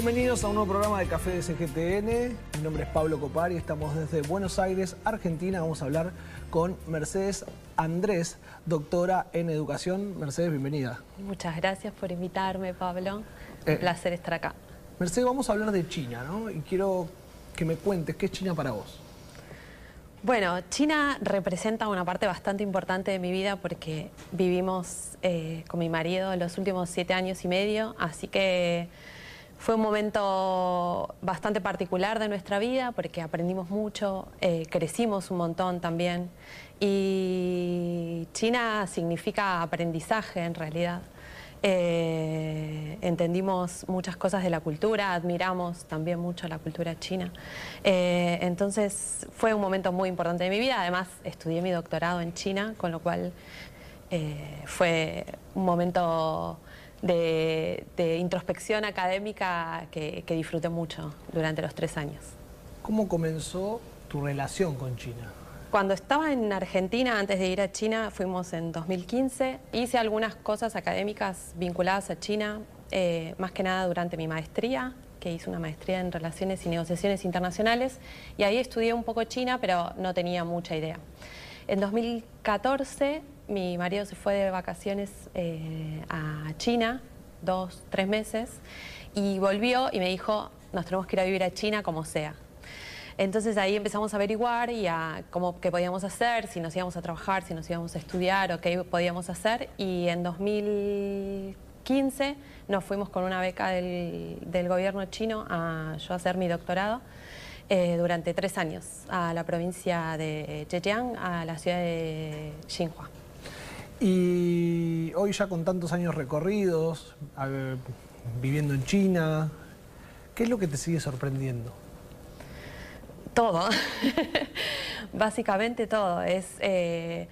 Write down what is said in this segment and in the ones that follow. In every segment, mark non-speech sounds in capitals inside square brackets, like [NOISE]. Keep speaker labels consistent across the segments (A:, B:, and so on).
A: Bienvenidos a un nuevo programa de Café de CGTN. Mi nombre es Pablo Copar y estamos desde Buenos Aires, Argentina. Vamos a hablar con Mercedes Andrés, doctora en educación. Mercedes, bienvenida.
B: Muchas gracias por invitarme, Pablo. Un
A: Eh,
B: placer estar acá.
A: Mercedes, vamos a hablar de China, ¿no? Y quiero que me cuentes qué es China para vos.
B: Bueno, China representa una parte bastante importante de mi vida porque vivimos eh, con mi marido los últimos siete años y medio, así que fue un momento bastante particular de nuestra vida porque aprendimos mucho, eh, crecimos un montón también y China significa aprendizaje en realidad. Eh, entendimos muchas cosas de la cultura, admiramos también mucho la cultura china. Eh, entonces fue un momento muy importante de mi vida. Además, estudié mi doctorado en China, con lo cual fue un momento de, de introspección académica que, que disfruté mucho durante los tres años.
A: ¿Cómo comenzó tu relación con China?
B: Cuando estaba en Argentina, antes de ir a China, fuimos en 2015, hice algunas cosas académicas vinculadas a China, eh, más que nada durante mi maestría, que hice una maestría en Relaciones y Negociaciones Internacionales, y ahí estudié un poco China, pero no tenía mucha idea. En 2014, mi marido se fue de vacaciones eh, a China, dos, tres meses, y volvió y me dijo, nos tenemos que ir a vivir a China como sea. Entonces ahí empezamos a averiguar y cómo qué podíamos hacer, si nos íbamos a trabajar, si nos íbamos a estudiar o qué podíamos hacer. Y en 2015 nos fuimos con una beca del, gobierno chino a yo hacer mi doctorado eh, durante tres años a la provincia de Zhejiang, a la ciudad de Xinhua.
A: Y hoy ya con tantos años recorridos, viviendo en China, ¿qué es lo que te sigue sorprendiendo?
B: Todo, [LAUGHS] básicamente todo. Es eh,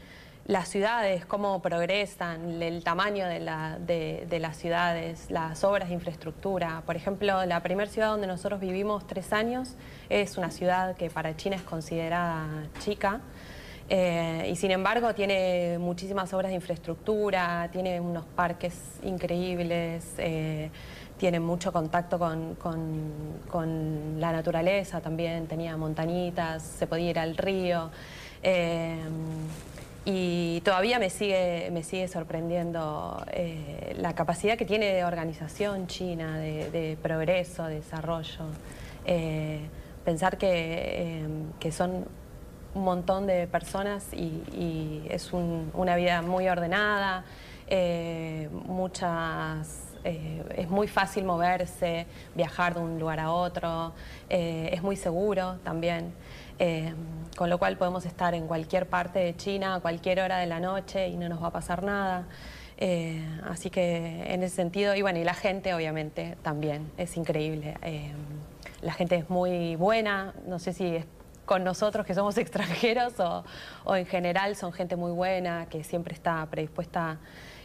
B: las ciudades, cómo progresan, el tamaño de- de las ciudades, las obras de infraestructura. Por ejemplo, la primera ciudad donde nosotros vivimos tres años es una ciudad que para China es considerada chica. Eh, y sin embargo tiene muchísimas obras de infraestructura, tiene unos parques increíbles, eh, tiene mucho contacto con, con- la naturaleza también, tenía montañitas, se podía ir al río. eh, y todavía me sigue, me sigue sorprendiendo la capacidad que tiene de organización China, de, progreso, de desarrollo. Pensar que, que son un montón de personas y, y es un- una vida muy ordenada, eh, muchas, eh, es muy fácil moverse, viajar de un lugar a otro, eh, es muy seguro también, eh, con lo cual podemos estar en cualquier parte de China a cualquier hora de la noche y no nos va a pasar nada. Eh, así que en ese sentido, y bueno, y la gente obviamente también, es increíble. Eh, la gente es muy buena, no sé si es con nosotros que somos [LAUGHS] extranjeros o, o en general son gente muy buena, que siempre está predispuesta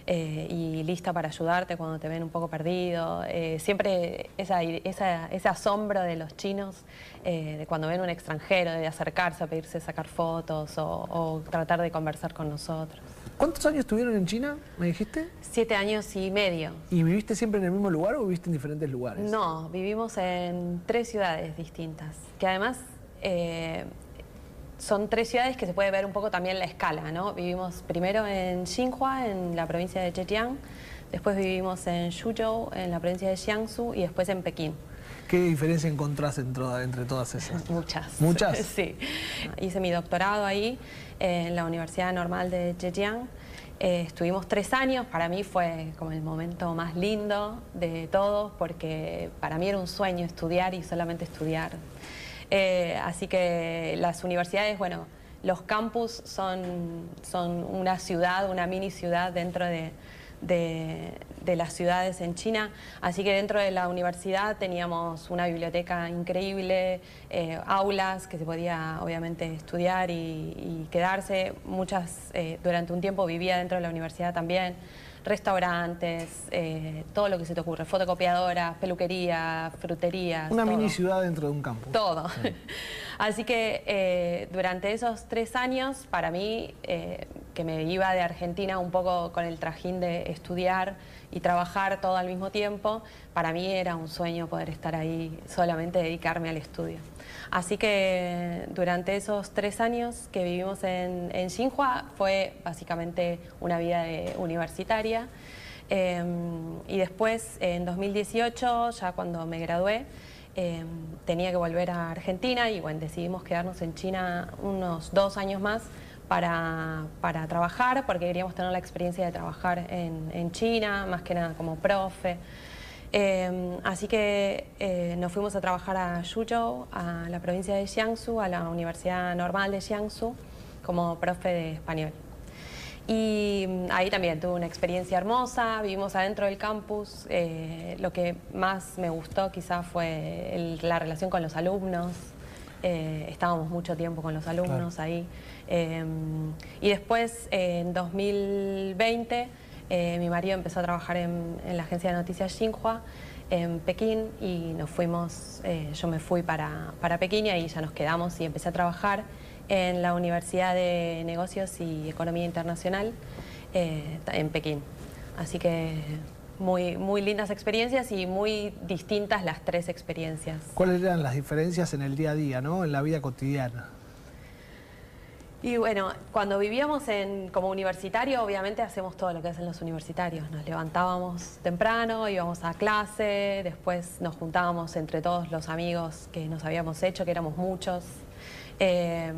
B: eh, y lista para ayudarte cuando te ven un poco perdido. Eh, siempre esa- esa- ese asombro de los chinos, eh, de cuando ven un extranjero, de acercarse a pedirse sacar fotos o, o tratar de conversar con nosotros.
A: ¿Cuántos años estuvieron en China, me dijiste?
B: Siete años y medio.
A: ¿Y viviste siempre en el mismo lugar o viviste en diferentes lugares?
B: No, vivimos en tres ciudades distintas, que además eh, son tres ciudades que se puede ver un poco también la escala, ¿no? Vivimos primero en Xinhua, en la provincia de Zhejiang, después vivimos en Suzhou, en la provincia de Jiangsu, y después en Pekín.
A: ¿Qué diferencia encontrás entre, entre todas esas?
B: Muchas.
A: ¿Muchas? [LAUGHS]
B: Sí. Hice mi doctorado ahí, eh, en la Universidad Normal de Zhejiang. Eh, estuvimos tres años, para mí fue como el momento más lindo de todos, porque para mí era un sueño estudiar y solamente estudiar. Eh, así que las universidades, bueno, los campus son, son una ciudad, una mini ciudad dentro de, de- las ciudades en China. Así que dentro de la universidad teníamos una biblioteca increíble, eh, aulas que se podía obviamente estudiar y, y quedarse. Muchas, eh, durante un tiempo vivía dentro de la universidad también. Restaurantes, eh, todo lo que se te ocurre, fotocopiadoras, peluquería, fruterías.
A: Una
B: todo.
A: mini ciudad dentro de un campo.
B: Todo. [LAUGHS] Así que eh, durante esos tres años, para mí, eh, que me iba de Argentina un poco con el trajín de estudiar y trabajar todo al mismo tiempo, para mí era un sueño poder estar ahí, solamente dedicarme al estudio. Así que durante esos tres años que vivimos en, en Xinhua fue básicamente una vida universitaria. Em, y después, en 2018, ya cuando me gradué, em, tenía que volver a Argentina y bueno, decidimos quedarnos en China unos dos años más para, para, trabajar, porque queríamos tener la experiencia de trabajar en, en China, más que nada como profe. Em, así que eh, nos fuimos a trabajar a Yuzhou, a la provincia de Jiangsu, a la Universidad Normal de Jiangsu, como profe de español. Y mm, ahí también tuve una experiencia hermosa, vivimos adentro del campus. Eh, lo que más me gustó quizás fue la relación con los alumnos. Eh, estábamos mucho tiempo con los alumnos ahí. Em, y después, en 2020, eh, mi marido empezó a trabajar en, la agencia de noticias Xinhua en Pekín y nos fuimos, yo me fui para, para Pekín y ahí ya nos quedamos y empecé a trabajar en la Universidad de Negocios y Economía Internacional eh, en Pekín. Así que muy, muy lindas experiencias y muy distintas las tres experiencias.
A: ¿Cuáles eran las diferencias en el día a día, ¿no? en la vida cotidiana?
B: Y bueno, cuando vivíamos en, como universitario, obviamente hacemos todo lo que hacen los universitarios. Nos levantábamos temprano, íbamos a clase, después nos juntábamos entre todos los amigos que nos habíamos hecho, que éramos muchos, Em,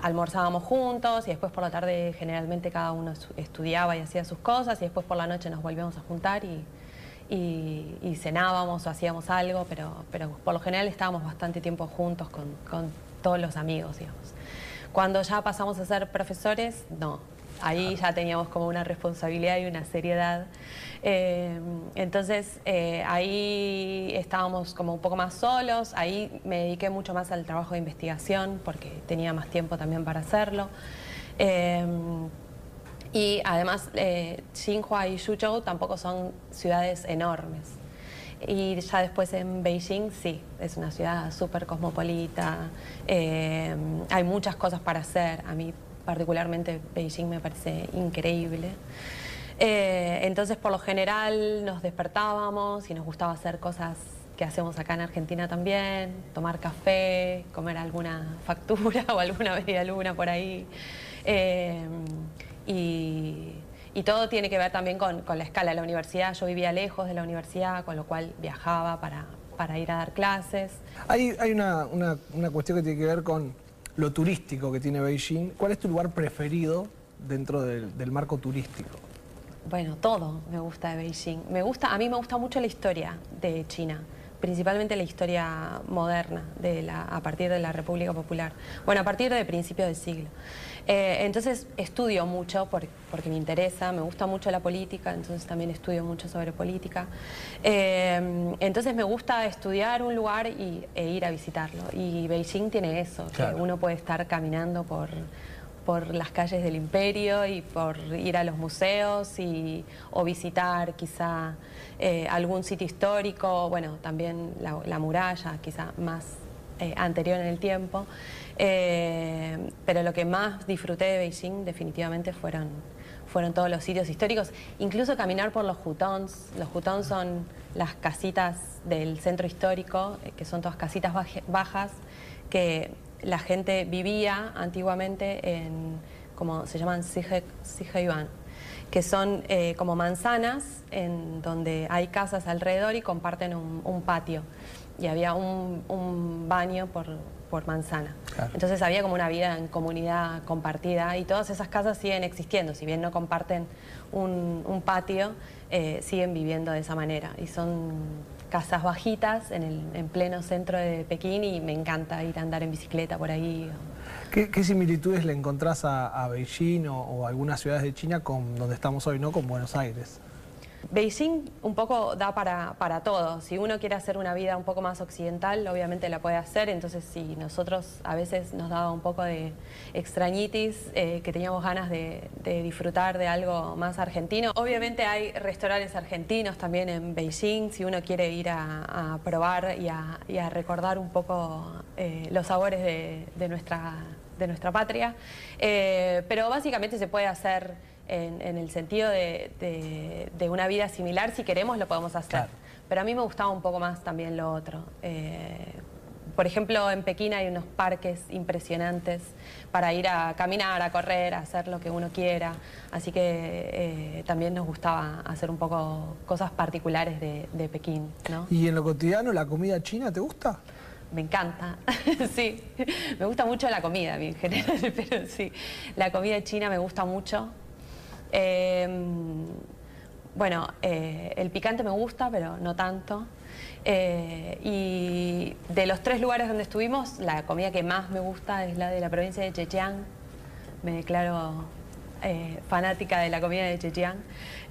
B: almorzábamos juntos y después por la tarde generalmente cada uno estudiaba y hacía sus cosas y después por la noche nos volvíamos a juntar y, cenábamos o hacíamos algo, pero, pero por lo general estábamos bastante tiempo juntos con, con todos los amigos, digamos. Cuando ya pasamos a ser profesores, no, Ahí ya teníamos como una responsabilidad y una seriedad. Eh, entonces eh, ahí estábamos como un poco más solos, ahí me dediqué mucho más al trabajo de investigación porque tenía más tiempo también para hacerlo. Eh, y además, Xinhua y Suzhou tampoco son ciudades enormes. Y ya después en Beijing, sí, es una ciudad súper cosmopolita, hay muchas cosas para hacer. A mí particularmente Beijing me parece increíble. Eh, entonces, por lo general, nos despertábamos y nos gustaba hacer cosas que hacemos acá en Argentina también, tomar café, comer alguna [LAUGHS] factura o alguna media luna por ahí. Eh, y, todo tiene que ver también con, la escala de la universidad. Yo vivía lejos de la universidad, con lo cual viajaba para, ir a dar clases.
A: Hay, hay una, una cuestión que tiene que ver con lo turístico que tiene Beijing. ¿Cuál es tu lugar preferido dentro del, marco turístico?
B: Bueno, todo me gusta de Beijing. Me gusta, a mí me gusta mucho la historia de China, principalmente la historia moderna de la, a partir de la República Popular. Bueno, a partir de principios del siglo. Eh, entonces estudio mucho porque, me interesa, me gusta mucho la política, entonces también estudio mucho sobre política. Eh, entonces me gusta estudiar un lugar y, e ir a visitarlo. Y Beijing tiene eso, que uno puede estar caminando por por las calles del imperio y por ir a los museos y, o visitar quizá eh, algún sitio histórico, bueno, también la, muralla, quizá más anterior en el tiempo. Eh, pero lo que más disfruté de Beijing definitivamente fueron, fueron todos los sitios históricos, incluso caminar por los hutons. Los hutons son las casitas del centro histórico, eh, que son todas casitas bajas, que la gente vivía antiguamente en, como se llaman, Yuan, que son eh, como manzanas en donde hay casas alrededor y comparten un, patio. Y había un baño por, por manzana. Entonces había como una vida en comunidad compartida y todas esas casas siguen existiendo, si bien no comparten un, patio, eh, siguen viviendo de esa manera. Y son casas bajitas en, el, en pleno centro de Pekín y me encanta ir a andar en bicicleta por ahí.
A: ¿Qué, similitudes le encontrás a, Beijing o, o, algunas ciudades de China con donde estamos hoy, no con Buenos Aires?
B: Beijing un poco da para, para, todo. Si uno quiere hacer una vida un poco más occidental, obviamente la puede hacer. Entonces, si nosotros a veces nos daba un poco de extrañitis, eh, que teníamos ganas de, disfrutar de algo más argentino, obviamente hay restaurantes argentinos también en Beijing. Si uno quiere ir a, probar y a, recordar un poco eh, los sabores de, nuestra de nuestra patria, eh, pero básicamente se puede hacer en, el sentido de, una vida similar, si queremos lo podemos hacer. Pero a mí me gustaba un poco más también lo otro. Eh, por ejemplo, en Pekín hay unos parques impresionantes para ir a caminar, a correr, a hacer lo que uno quiera. Así que eh, también nos gustaba hacer un poco cosas particulares de, Pekín.
A: ¿Y en lo cotidiano la comida china te gusta?
B: Me encanta, [LAUGHS] sí. Me gusta mucho la comida en general, [LAUGHS] pero sí. La comida china me gusta mucho. Em, bueno, eh, el picante me gusta, pero no tanto. Eh, y de los tres lugares donde estuvimos, la comida que más me gusta es la de la provincia de Zhejiang. Me declaro eh, fanática de la comida de Zhejiang.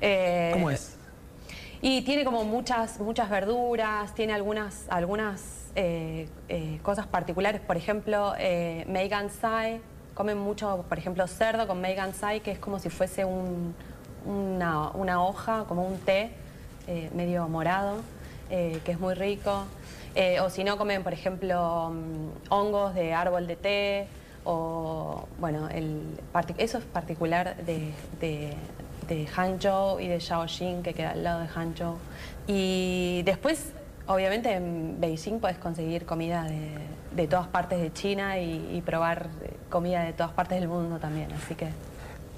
A: Eh, ¿Cómo es?
B: Y tiene como muchas, muchas verduras, tiene algunas, algunas cosas particulares. Por ejemplo, Meigan Sai, comen mucho, por ejemplo, cerdo con Meigan Sai, que es como si fuese una, una, hoja, como un té medio morado. Eh, que es muy rico. Eh, o si no, comen, por ejemplo, mm, hongos de árbol de té, o, bueno, eso es particular de, de, Hangzhou y de Shaoxing, que queda al lado de Hangzhou. Y después, obviamente, en Beijing puedes conseguir comida de, todas partes de China y, probar comida de todas partes del mundo también, así que...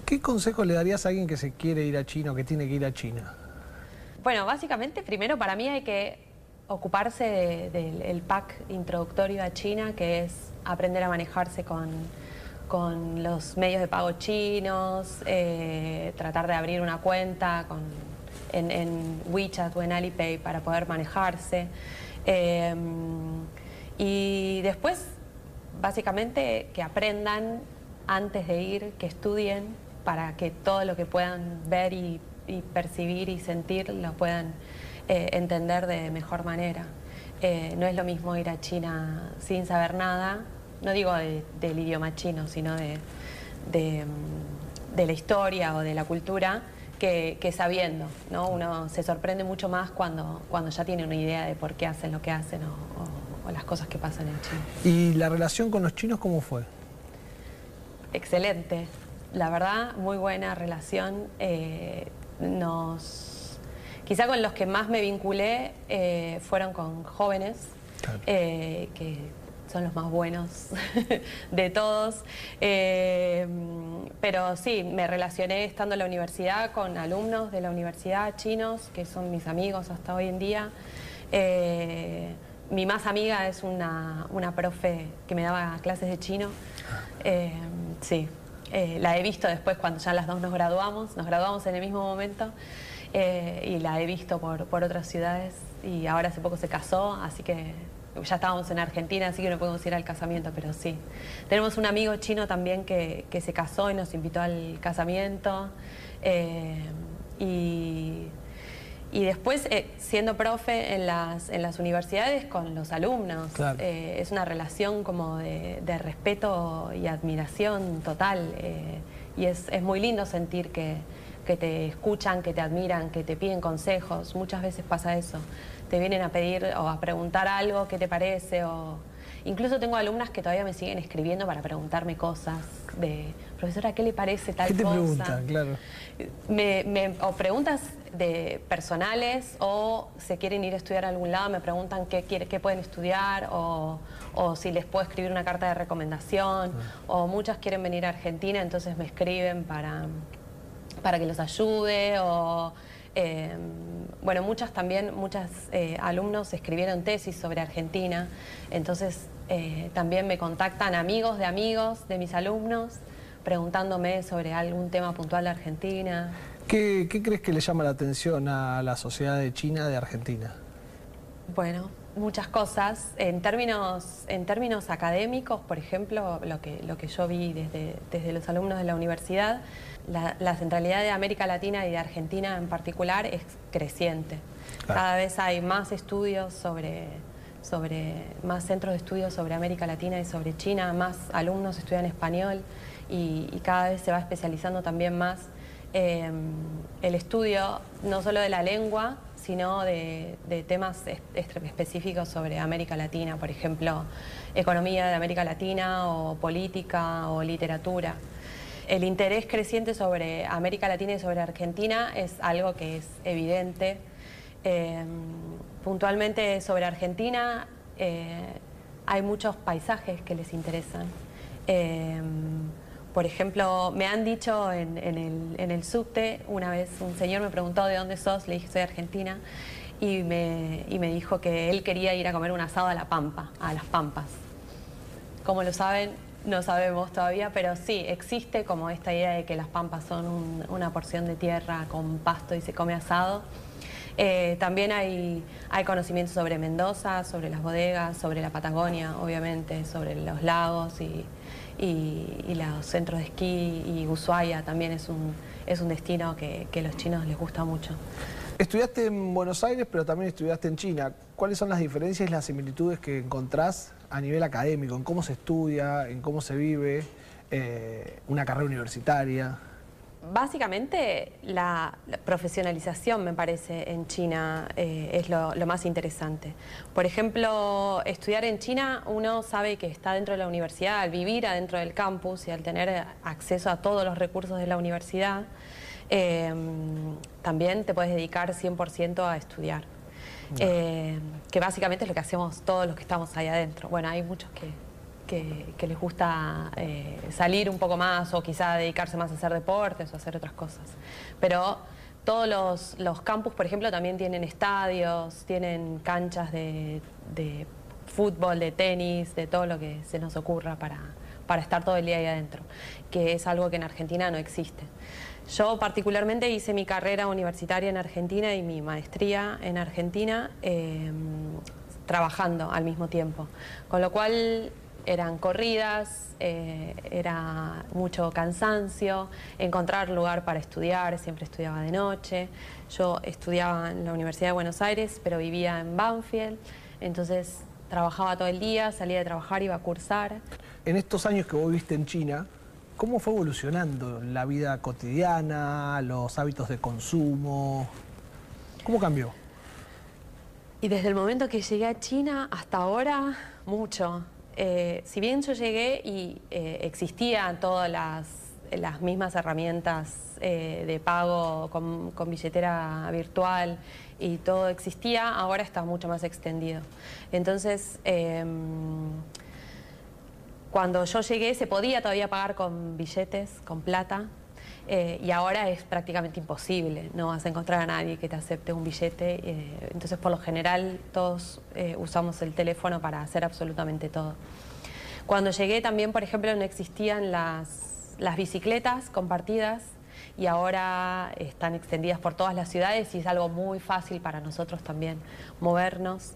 A: ¿Qué consejo le darías a alguien que se quiere ir a China o que tiene que ir a China?
B: Bueno, básicamente, primero para mí hay que ocuparse del pack introductorio a China, que es aprender a manejarse con, los medios de pago chinos, eh, tratar de abrir una cuenta en, WeChat o en Alipay para poder manejarse. Em, y después, básicamente, que aprendan antes de ir, que estudien para que todo lo que puedan ver y percibir y sentir lo puedan eh, entender de mejor manera. Eh, no es lo mismo ir a China sin saber nada, no digo del idioma chino, sino de, de, la historia o de la cultura, que, sabiendo. ¿no? Uno se sorprende mucho más cuando, cuando ya tiene una idea de por qué hacen lo que hacen o, las cosas que pasan en China.
A: ¿Y la relación con los chinos cómo fue?
B: Excelente. La verdad, muy buena relación. Eh, nos... Quizá con los que más me vinculé eh, fueron con jóvenes, eh, que son los más buenos [LAUGHS] de todos. Eh, pero sí, me relacioné estando en la universidad con alumnos de la universidad chinos, que son mis amigos hasta hoy en día. Mi más amiga es una, una, profe que me daba clases de chino. Ah. sí, eh, la he visto después cuando ya las dos nos graduamos, nos graduamos en el mismo momento eh, y la he visto por, por otras ciudades y ahora hace poco se casó, así que ya estábamos en Argentina, así que no podemos ir al casamiento, pero sí. Tenemos un amigo chino también que, que se casó y nos invitó al casamiento. Eh, y y después, eh, siendo profe en las, en las universidades con los alumnos, eh, es una relación como de, respeto y admiración total. Eh, y es, muy lindo sentir que, que, te escuchan, que te admiran, que te piden consejos. Muchas veces pasa eso. Te vienen a pedir o a preguntar algo, ¿qué te parece? O, Incluso tengo alumnas que todavía me siguen escribiendo para preguntarme cosas de, profesora, ¿qué le parece tal
A: cosa? ¿Qué
B: te
A: preguntan? Claro.
B: Me, o preguntas de personales o se quieren ir a estudiar a algún lado, me preguntan qué, quiere, qué pueden estudiar o, si les puedo escribir una carta de recomendación ah. o muchas quieren venir a Argentina, entonces me escriben para, para que los ayude o Em, bueno, muchas también, muchas eh, alumnos escribieron tesis sobre Argentina, entonces eh, también me contactan amigos de amigos de mis alumnos preguntándome sobre algún tema puntual de Argentina.
A: ¿Qué, crees que le llama la atención a la sociedad de China de Argentina?
B: Bueno, muchas cosas. En términos, en términos académicos, por ejemplo, lo que, lo que yo vi desde, desde los alumnos de la universidad, la, centralidad de América Latina y de Argentina en particular es creciente. Cada vez hay más estudios sobre, sobre, más centros de estudios sobre América Latina y sobre China, más alumnos estudian español y, cada vez se va especializando también más em, el estudio no solo de la lengua, sino de, temas específicos sobre América Latina, por ejemplo, economía de América Latina o política o literatura. El interés creciente sobre América Latina y sobre Argentina es algo que es evidente. Em, puntualmente sobre Argentina eh, hay muchos paisajes que les interesan. Em, por ejemplo, me han dicho en, el, subte, una vez un señor me preguntó de dónde sos, le dije soy argentina, y me, dijo que él quería ir a comer un asado a La Pampa, a las Pampas. Como lo saben, no sabemos todavía, pero sí, existe como esta idea de que las Pampas son una porción de tierra con pasto y se come asado. Eh, también hay, hay conocimiento sobre Mendoza, sobre las bodegas, sobre la Patagonia, obviamente, sobre los lagos y, y, los centros de esquí y Ushuaia también es un, es un destino que, que a los chinos les gusta mucho.
A: Estudiaste en Buenos Aires, pero también estudiaste en China. ¿Cuáles son las diferencias y las similitudes que encontrás a nivel académico, en cómo se estudia, en cómo se vive eh, una carrera universitaria?
B: Básicamente la, profesionalización me parece en China eh, es lo, más interesante. Por ejemplo, estudiar en China uno sabe que está dentro de la universidad, al vivir adentro del campus y al tener acceso a todos los recursos de la universidad, em, también te puedes dedicar 100% a estudiar. Eh, que básicamente es lo que hacemos todos los que estamos ahí adentro. Bueno, hay muchos que que, les gusta eh, salir un poco más o quizá dedicarse más a hacer deportes o hacer otras cosas. Pero todos los, campus, por ejemplo, también tienen estadios, tienen canchas de, fútbol, de tenis, de todo lo que se nos ocurra para, para estar todo el día ahí adentro, que es algo que en Argentina no existe. Yo particularmente hice mi carrera universitaria en Argentina y mi maestría en Argentina eh, trabajando al mismo tiempo, con lo cual eran corridas, eh, era mucho cansancio, encontrar lugar para estudiar, siempre estudiaba de noche. Yo estudiaba en la Universidad de Buenos Aires, pero vivía en Banfield, entonces trabajaba todo el día, salía de trabajar, iba a cursar.
A: En estos años que vos viste en China, ¿cómo fue evolucionando la vida cotidiana, los hábitos de consumo? ¿Cómo cambió?
B: Y desde el momento que llegué a China hasta ahora, mucho. Eh, si bien yo llegué y eh, existían todas las, mismas herramientas eh, de pago con, billetera virtual y todo existía, ahora está mucho más extendido. Entonces, em, cuando yo llegué se podía todavía pagar con billetes, con plata, y ahora es prácticamente imposible, no vas a encontrar a nadie que te acepte un billete, entonces por lo general todos usamos el teléfono para hacer absolutamente todo. Cuando llegué también, por ejemplo, no existían las, bicicletas compartidas y ahora están extendidas por todas las ciudades y es algo muy fácil para nosotros también movernos.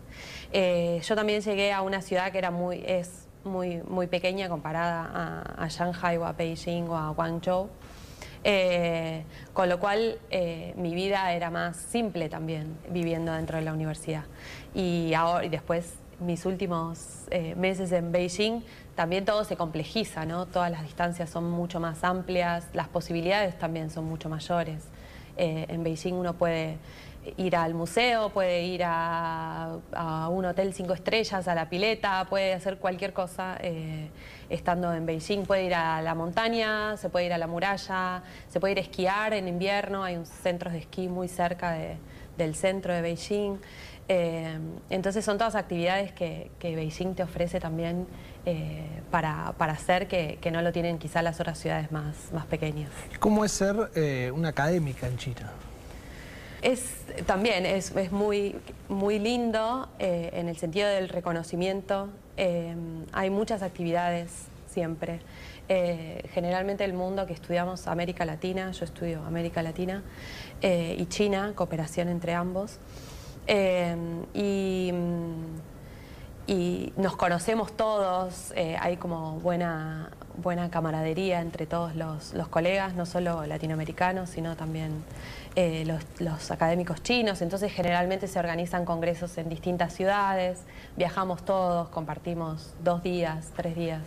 B: Eh, yo también llegué a una ciudad que era muy, es muy, muy pequeña comparada a, Shanghai o a Beijing o a Guangzhou. Eh, con lo cual eh, mi vida era más simple también viviendo dentro de la universidad. Y, ahora, y después mis últimos eh, meses en Beijing, también todo se complejiza, ¿no? Todas las distancias son mucho más amplias, las posibilidades también son mucho mayores. Eh, en Beijing uno puede ir al museo, puede ir a, un hotel cinco estrellas, a la pileta, puede hacer cualquier cosa eh, estando en Beijing. Puede ir a la montaña, se puede ir a la muralla, se puede ir a esquiar en invierno, hay un centro de esquí muy cerca del centro de Beijing. Eh, entonces son todas actividades que, Beijing te ofrece también eh, para, hacer que, no lo tienen quizá las otras ciudades más, más pequeñas.
A: ¿Cómo es ser una académica en China?
B: Es, también es, muy, muy lindo en el sentido del reconocimiento. hay muchas actividades siempre. generalmente el mundo que estudiamos América Latina, yo estudio América Latina y China, cooperación entre ambos. Em, y, nos conocemos todos, eh, hay como buena, buena camaradería entre todos los, colegas, no solo latinoamericanos, sino también eh, los, académicos chinos. Entonces generalmente se organizan congresos en distintas ciudades, viajamos todos, compartimos dos días, tres días.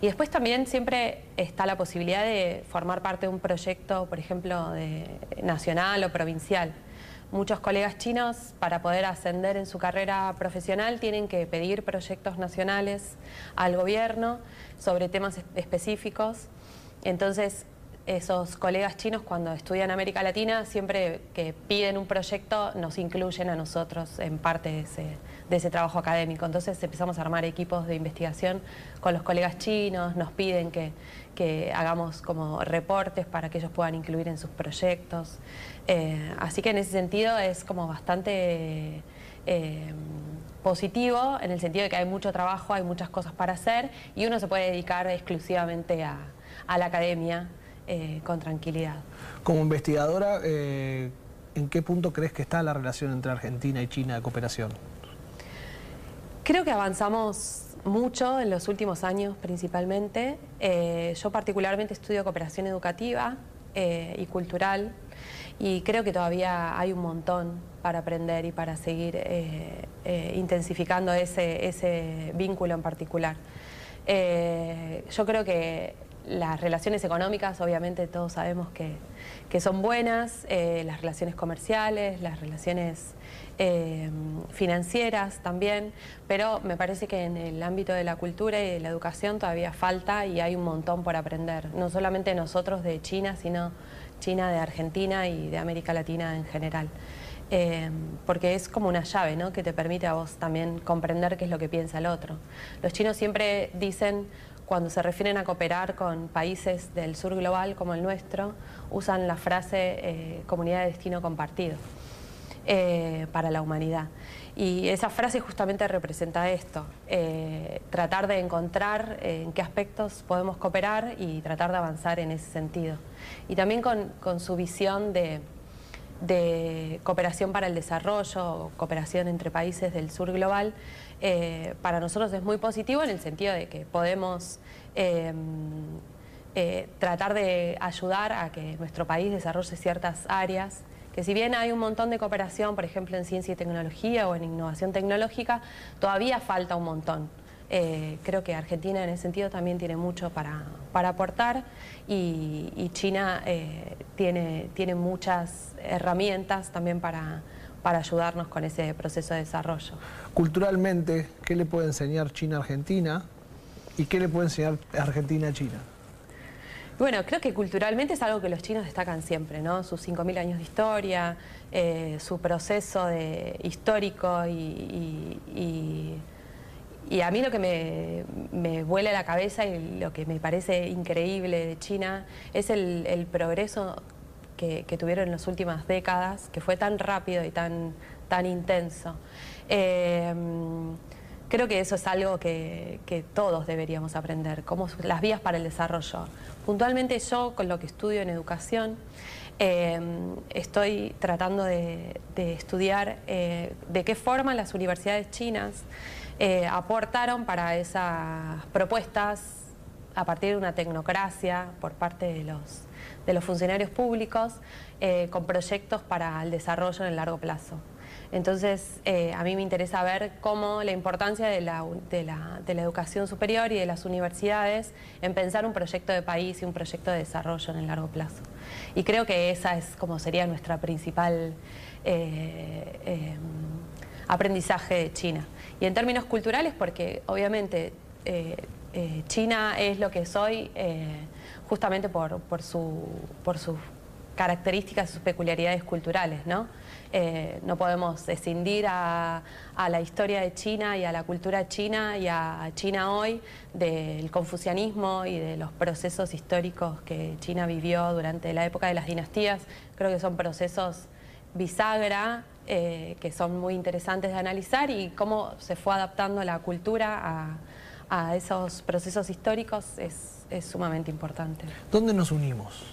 B: Y después también siempre está la posibilidad de formar parte de un proyecto, por ejemplo, de, nacional o provincial. muchos colegas chinos para poder ascender en su carrera profesional tienen que pedir proyectos nacionales al gobierno sobre temas específicos. Entonces, esos colegas chinos cuando estudian América Latina, siempre que piden un proyecto, nos incluyen a nosotros en parte de ese, trabajo académico. Entonces empezamos a armar equipos de investigación con los colegas chinos, nos piden que, hagamos como reportes para que ellos puedan incluir en sus proyectos. Eh, así que en ese sentido es como bastante... Eh, positivo en el sentido de que hay mucho trabajo, hay muchas cosas para hacer y uno se puede dedicar exclusivamente a la academia eh, con tranquilidad.
A: Como investigadora, eh, ¿en qué punto crees que está la relación entre Argentina y China de cooperación?
B: Creo que avanzamos mucho en los últimos años principalmente. Eh, yo particularmente estudio cooperación educativa y cultural y creo que todavía hay un montón para aprender y para seguir intensificando ese, ese, vínculo en particular. yo creo que las relaciones económicas, obviamente todos sabemos que, son buenas, eh, las relaciones comerciales, las relaciones eh, financieras también, pero me parece que en el ámbito de la cultura y de la educación todavía falta y hay un montón por aprender, no solamente nosotros de China, sino China de Argentina y de América Latina en general. Eh, porque es como una llave ¿no? que te permite a vos también comprender qué es lo que piensa el otro. Los chinos siempre dicen cuando se refieren a cooperar con países del sur global como el nuestro, usan la frase eh, comunidad de destino compartido eh, para la humanidad. Y esa frase justamente representa esto, eh, tratar de encontrar en qué aspectos podemos cooperar y tratar de avanzar en ese sentido. Y también con su visión de de cooperación para el desarrollo, cooperación entre países del sur global, eh, para nosotros es muy positivo en el sentido de que podemos em, eh, tratar de ayudar a que nuestro país desarrolle ciertas áreas que si bien hay un montón de cooperación, por ejemplo, en ciencia y tecnología o en innovación tecnológica, todavía falta un montón. Eh, creo que Argentina en ese sentido también tiene mucho para, aportar y, China tiene, tiene muchas herramientas también para, para ayudarnos con ese proceso de desarrollo.
A: Culturalmente, ¿qué le puede enseñar China a Argentina y qué le puede enseñar Argentina a China?
B: Bueno, creo que culturalmente es algo que los chinos destacan siempre, ¿no? Sus 5.000 años de historia, eh, su proceso de, histórico y y a mí lo que me, me vuela la cabeza y lo que me parece increíble de China es el, progreso que, tuvieron en las últimas décadas, que fue tan rápido y tan, tan intenso. Em, creo que eso es algo que, todos deberíamos aprender, como las vías para el desarrollo. Puntualmente yo, con lo que estudio en educación, em, estoy tratando de, estudiar eh, de qué forma las universidades chinas eh, aportaron para esas propuestas a partir de una tecnocracia por parte de los, de los funcionarios públicos eh, con proyectos para el desarrollo en el largo plazo. Entonces, eh, a mí me interesa ver cómo la importancia de la, de, la, de la, educación superior y de las universidades en pensar un proyecto de país y un proyecto de desarrollo en el largo plazo. Y creo que esa es como sería nuestra principal aprendizaje de China. Y en términos culturales, porque obviamente eh, eh, China es lo que soy eh, justamente por, su, por sus características, sus peculiaridades culturales, ¿no? no podemos escindir a, a, la historia de China y a la cultura china y a China hoy del confucianismo y de los procesos históricos que China vivió durante la época de las dinastías. Creo que son procesos bisagra eh, que son muy interesantes de analizar y cómo se fue adaptando la cultura a, esos procesos históricos es, sumamente importante.
A: ¿Dónde nos unimos?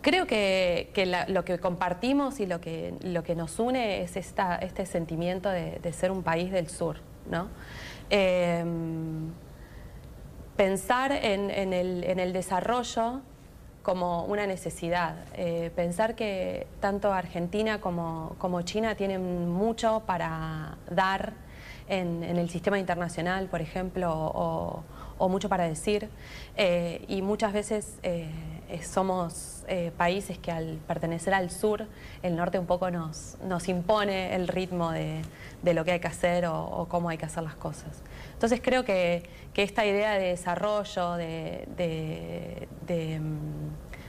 B: Creo que, lo que compartimos y lo que, lo que nos une es esta, este sentimiento de, ser un país del sur. ¿no? Em, pensar en, el, en el desarrollo como una necesidad. Eh, pensar que tanto Argentina como, China tienen mucho para dar en, el sistema internacional, por ejemplo, o, mucho para decir, eh, y muchas veces eh, somos países que al pertenecer al sur, el norte un poco nos, nos impone el ritmo de, lo que hay que hacer o, cómo hay que hacer las cosas. Entonces creo que, esta idea de desarrollo, de,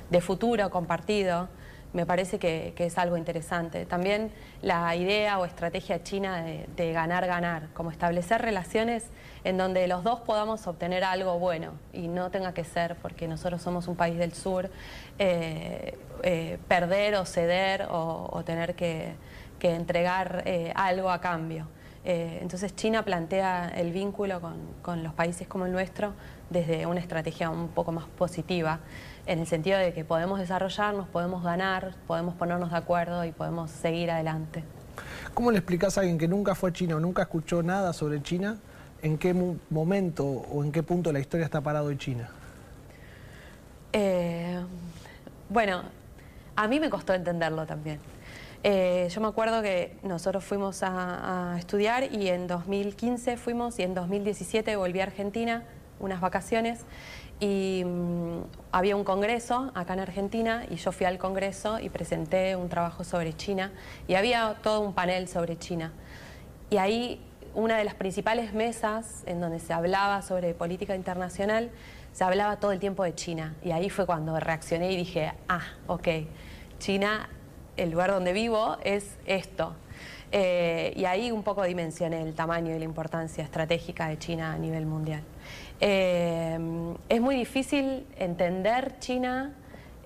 B: de futuro compartido, me parece que, es algo interesante. También la idea o estrategia china de, ganar, ganar, como establecer relaciones en donde los dos podamos obtener algo bueno y no tenga que ser, porque nosotros somos un país del sur, eh, eh, perder o ceder o, tener que, entregar eh, algo a cambio. entonces China plantea el vínculo con, los países como el nuestro desde una estrategia un poco más positiva en el sentido de que podemos desarrollarnos, podemos ganar, podemos ponernos de acuerdo y podemos seguir adelante.
A: ¿Cómo le explicás a alguien que nunca fue a China o nunca escuchó nada sobre China, en qué momento o en qué punto la historia está parado en China?
B: Eh, bueno, a mí me costó entenderlo también. Eh, yo me acuerdo que nosotros fuimos a, a, estudiar y en 2015 fuimos y en 2017 volví a Argentina unas vacaciones y mm, había un congreso acá en Argentina y yo fui al congreso y presenté un trabajo sobre China y había todo un panel sobre China. Y ahí una de las principales mesas en donde se hablaba sobre política internacional, se hablaba todo el tiempo de China. Y ahí fue cuando reaccioné y dije, ah, ok, China, el lugar donde vivo es esto. Eh, y ahí un poco dimensioné el tamaño y la importancia estratégica de China a nivel mundial. Eh, es muy difícil entender China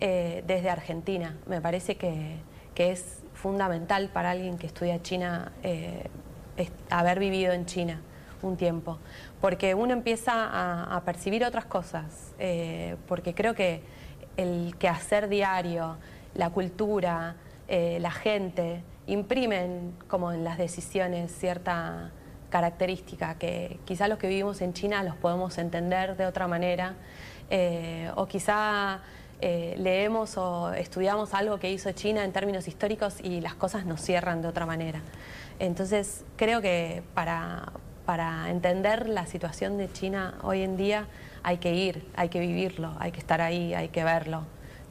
B: eh, desde Argentina. Me parece que, es fundamental para alguien que estudia China haber vivido en China un tiempo, porque uno empieza a, percibir otras cosas, porque creo que el quehacer diario, la cultura, la gente, imprimen como en las decisiones cierta característica que quizá los que vivimos en China los podemos entender de otra manera eh, o quizá eh, leemos o estudiamos algo que hizo China en términos históricos y las cosas nos cierran de otra manera. Entonces creo que para, para entender la situación de China hoy en día hay que ir, hay que vivirlo, hay que estar ahí, hay que verlo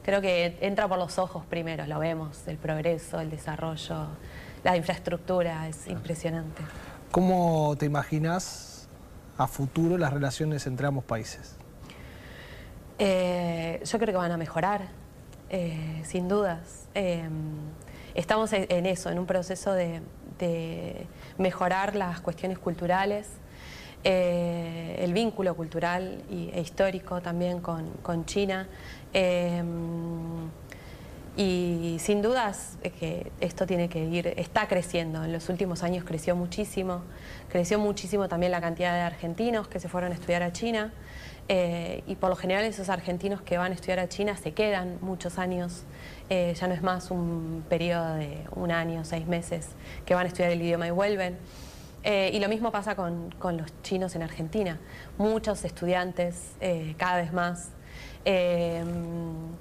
B: creo que entra por los ojos primero, lo vemos, el progreso, el desarrollo, la infraestructura, es impresionante.
A: ¿Cómo te imaginas a futuro las relaciones entre ambos países?
B: Eh, yo creo que van a mejorar, eh, sin dudas. Eh, estamos en eso, en un proceso de, mejorar las cuestiones culturales, el vínculo cultural e histórico también con, con China. Em, y sin dudas es que esto tiene que ir, está creciendo, en los últimos años creció muchísimo, creció muchísimo también la cantidad de argentinos que se fueron a estudiar a China eh, y por lo general esos argentinos que van a estudiar a China se quedan muchos años, eh, ya no es más un periodo de un año, seis meses, que van a estudiar el idioma y vuelven. Eh, y lo mismo pasa con, con, los chinos en Argentina, muchos estudiantes, cada vez más, Em,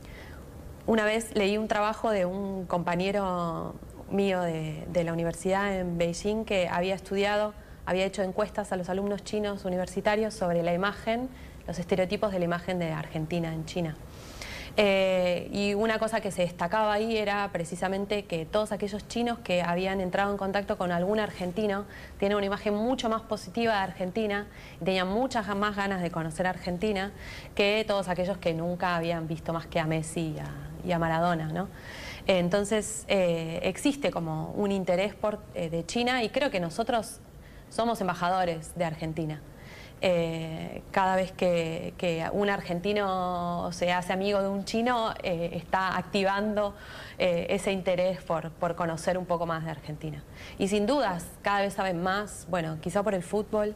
B: una vez leí un trabajo de un compañero mío de, la universidad en Beijing que había estudiado, había hecho encuestas a los alumnos chinos universitarios sobre la imagen, los estereotipos de la imagen de Argentina en China. Eh, y una cosa que se destacaba ahí era precisamente que todos aquellos chinos que habían entrado en contacto con algún argentino tienen una imagen mucho más positiva de Argentina y tenían muchas más ganas de conocer Argentina que todos aquellos que nunca habían visto más que a Messi y a, Maradona. ¿no? Entonces eh, existe como un interés por, eh, de China y creo que nosotros somos embajadores de Argentina. Eh, cada vez que, un argentino se hace amigo de un chino, eh, está activando eh, ese interés por, conocer un poco más de Argentina. Y sin dudas, cada vez saben más, bueno, quizá por el fútbol,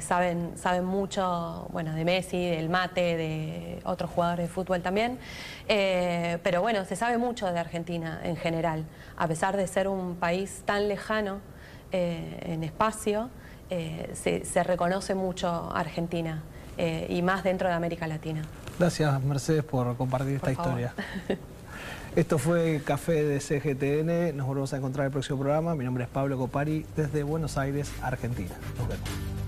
B: saben, saben mucho bueno, de Messi, del Mate, de otros jugadores de fútbol también, pero bueno, se sabe mucho de Argentina en general, a pesar de ser un país tan lejano en espacio. Eh, se, reconoce mucho Argentina eh, y más dentro de América Latina.
A: Gracias Mercedes por compartir esta historia. [LAUGHS] Esto fue Café de CGTN, nos volvemos a encontrar en el próximo programa. Mi nombre es Pablo Copari desde Buenos Aires, Argentina. Nos vemos.